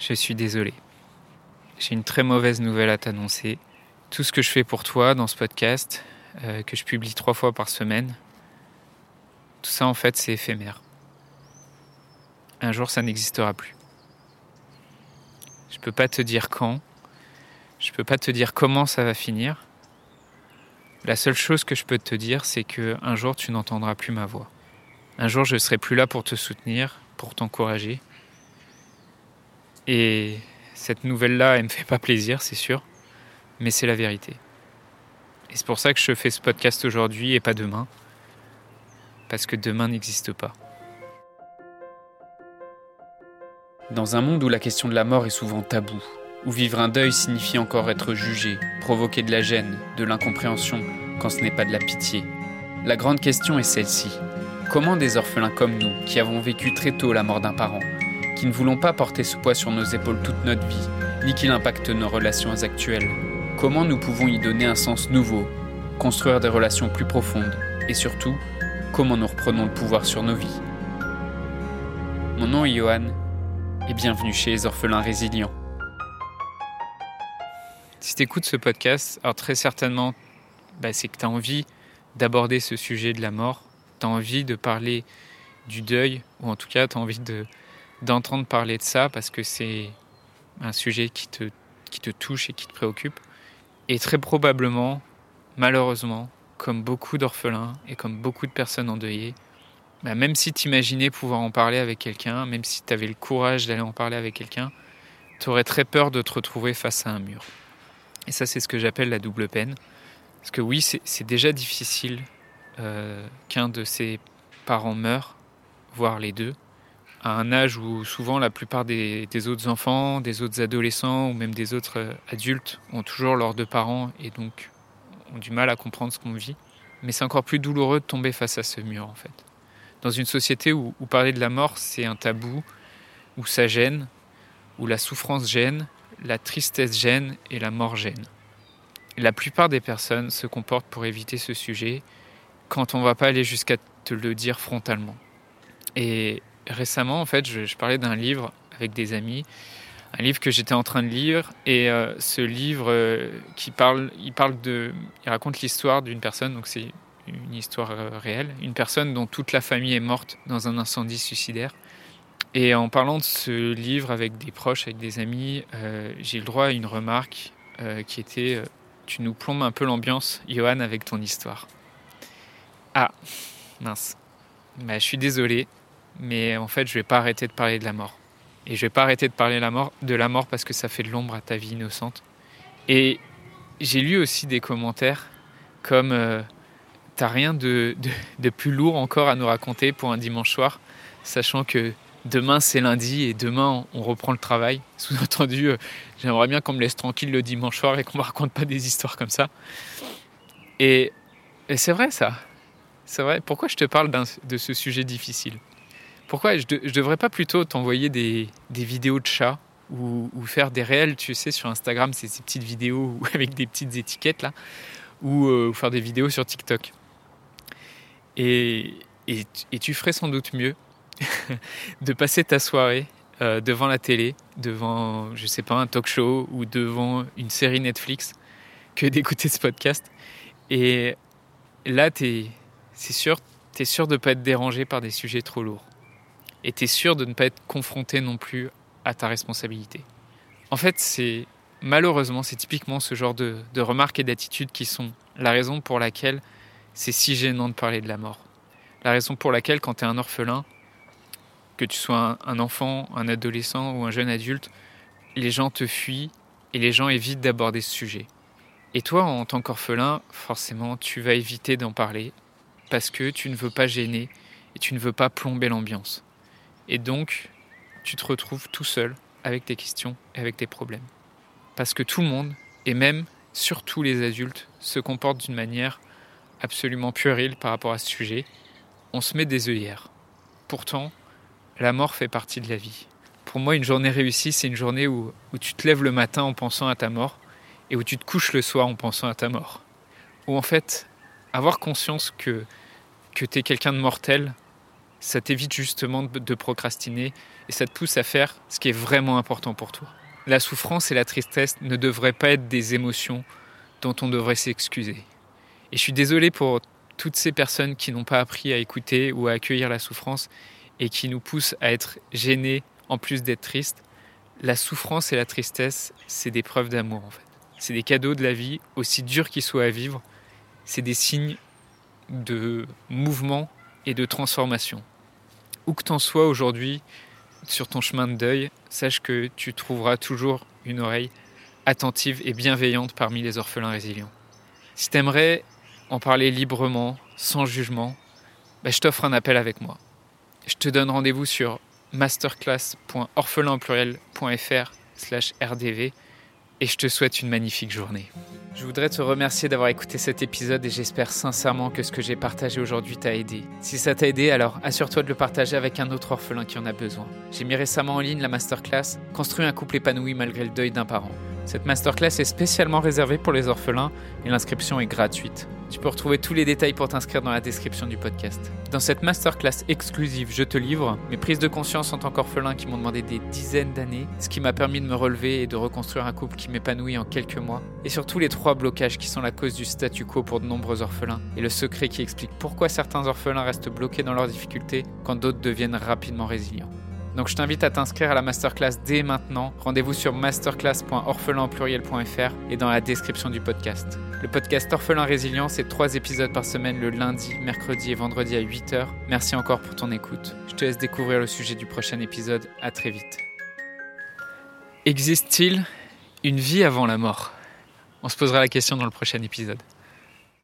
je suis désolé. J'ai une très mauvaise nouvelle à t'annoncer. Tout ce que je fais pour toi dans ce podcast, euh, que je publie trois fois par semaine, tout ça en fait c'est éphémère. Un jour ça n'existera plus. Je peux pas te dire quand, je peux pas te dire comment ça va finir. La seule chose que je peux te dire, c'est que un jour tu n'entendras plus ma voix. Un jour je serai plus là pour te soutenir, pour t'encourager. Et cette nouvelle-là, elle me fait pas plaisir, c'est sûr, mais c'est la vérité. Et c'est pour ça que je fais ce podcast aujourd'hui et pas demain, parce que demain n'existe pas. Dans un monde où la question de la mort est souvent taboue, où vivre un deuil signifie encore être jugé, provoquer de la gêne, de l'incompréhension, quand ce n'est pas de la pitié, la grande question est celle-ci. Comment des orphelins comme nous, qui avons vécu très tôt la mort d'un parent, qui ne voulons pas porter ce poids sur nos épaules toute notre vie, ni qu'il impacte nos relations actuelles. Comment nous pouvons y donner un sens nouveau, construire des relations plus profondes, et surtout, comment nous reprenons le pouvoir sur nos vies? Mon nom est Johan, et bienvenue chez les orphelins résilients. Si tu écoutes ce podcast, alors très certainement, bah, c'est que tu as envie d'aborder ce sujet de la mort, tu as envie de parler du deuil, ou en tout cas tu as envie de, d'entendre parler de ça parce que c'est un sujet qui te, qui te touche et qui te préoccupe. Et très probablement, malheureusement, comme beaucoup d'orphelins et comme beaucoup de personnes endeuillées, bah même si tu imaginais pouvoir en parler avec quelqu'un, même si tu avais le courage d'aller en parler avec quelqu'un, tu aurais très peur de te retrouver face à un mur. Et ça, c'est ce que j'appelle la double peine. Parce que oui, c'est déjà difficile euh, qu'un de ses parents meure, voire les deux à un âge où souvent la plupart des, autres enfants, des autres adolescents ou même des autres euh, adultes ont toujours leurs deux parents et donc ont du mal à comprendre ce qu'on vit. Mais c'est encore plus douloureux de tomber face à ce mur en fait. Dans une société où, où parler de la mort c'est un tabou, où ça gêne, où la souffrance gêne, la tristesse gêne et la mort gêne. La plupart des personnes se comportent pour éviter ce sujet quand on ne va pas aller jusqu'à te le dire frontalement. Et récemment, en fait, je, parlais d'un livre avec des amis, un livre que j'étais en train de lire, et euh, ce livre euh, qui parle, il parle de, il raconte l'histoire d'une personne, donc c'est une histoire euh, réelle, une personne dont toute la famille est morte dans un incendie suicidaire. Et en parlant de ce livre avec des proches, avec des amis, j'ai le droit à une remarque qui était Tu nous plombes un peu l'ambiance, Johan, avec ton histoire. Ah, mince. Bah, je suis désolé, mais en fait, je vais pas arrêter de parler de la mort. Et je vais pas arrêter de parler de la mort, de la mort parce que ça fait de l'ombre à ta vie innocente. Et j'ai lu aussi des commentaires comme euh, t'as rien de, de, plus lourd encore à nous raconter pour un dimanche soir, sachant que demain c'est lundi et demain on reprend le travail. Sous-entendu, euh, j'aimerais bien qu'on me laisse tranquille le dimanche soir et qu'on me raconte pas des histoires comme ça. Et, et c'est vrai ça. C'est vrai. Pourquoi je te parle de ce sujet difficile? Pourquoi je, ne devrais pas plutôt t'envoyer des, vidéos de chats ou, faire des réels, tu sais, sur Instagram, c'est ces petites vidéos avec des petites étiquettes là, ou, euh, faire des vidéos sur TikTok. Et, tu ferais sans doute mieux de passer ta soirée euh, devant la télé, devant, je sais pas, un talk show ou devant une série Netflix que d'écouter ce podcast. Et là, c'est sûr, tu es sûr de ne pas être dérangé par des sujets trop lourds et tu es sûr de ne pas être confronté non plus à ta responsabilité. En fait, c'est malheureusement, c'est typiquement ce genre de, remarques et d'attitudes qui sont la raison pour laquelle c'est si gênant de parler de la mort. La raison pour laquelle, quand tu es un orphelin, que tu sois un, enfant, un adolescent ou un jeune adulte, les gens te fuient et les gens évitent d'aborder ce sujet. Et toi, en tant qu'orphelin, forcément, tu vas éviter d'en parler parce que tu ne veux pas gêner et tu ne veux pas plomber l'ambiance. Et donc, tu te retrouves tout seul avec tes questions et avec tes problèmes. Parce que tout le monde, et même surtout les adultes, se comportent d'une manière absolument puérile par rapport à ce sujet. On se met des œillères. Pourtant, la mort fait partie de la vie. Pour moi, une journée réussie, c'est une journée où, tu te lèves le matin en pensant à ta mort et où tu te couches le soir en pensant à ta mort. Où en fait, avoir conscience que, que tu es quelqu'un de mortel ça t'évite justement de procrastiner et ça te pousse à faire ce qui est vraiment important pour toi. La souffrance et la tristesse ne devraient pas être des émotions dont on devrait s'excuser. Et je suis désolé pour toutes ces personnes qui n'ont pas appris à écouter ou à accueillir la souffrance et qui nous poussent à être gênés en plus d'être tristes. La souffrance et la tristesse, c'est des preuves d'amour en fait. C'est des cadeaux de la vie, aussi durs qu'ils soient à vivre. C'est des signes de mouvement et de transformation. Où que t'en sois aujourd'hui sur ton chemin de deuil, sache que tu trouveras toujours une oreille attentive et bienveillante parmi les orphelins résilients. Si t'aimerais en parler librement, sans jugement, bah, je t'offre un appel avec moi. Je te donne rendez-vous sur masterclass.orphelinpluriel.fr slash rdv et je te souhaite une magnifique journée. Je voudrais te remercier d'avoir écouté cet épisode et j'espère sincèrement que ce que j'ai partagé aujourd'hui t'a aidé. Si ça t'a aidé, alors assure-toi de le partager avec un autre orphelin qui en a besoin. J'ai mis récemment en ligne la masterclass Construire un couple épanoui malgré le deuil d'un parent. Cette masterclass est spécialement réservée pour les orphelins et l'inscription est gratuite. Tu peux retrouver tous les détails pour t'inscrire dans la description du podcast. Dans cette masterclass exclusive Je te livre, mes prises de conscience en tant qu'orphelin qui m'ont demandé des dizaines d'années, ce qui m'a permis de me relever et de reconstruire un couple qui m'épanouit en quelques mois, et surtout les trois blocages qui sont la cause du statu quo pour de nombreux orphelins, et le secret qui explique pourquoi certains orphelins restent bloqués dans leurs difficultés quand d'autres deviennent rapidement résilients. Donc je t'invite à t'inscrire à la masterclass dès maintenant. Rendez-vous sur masterclass.orphelinpluriel.fr et dans la description du podcast. Le podcast Orphelin Résilient, c'est trois épisodes par semaine le lundi, mercredi et vendredi à 8h. Merci encore pour ton écoute. Je te laisse découvrir le sujet du prochain épisode. À très vite. Existe-t-il une vie avant la mort? On se posera la question dans le prochain épisode.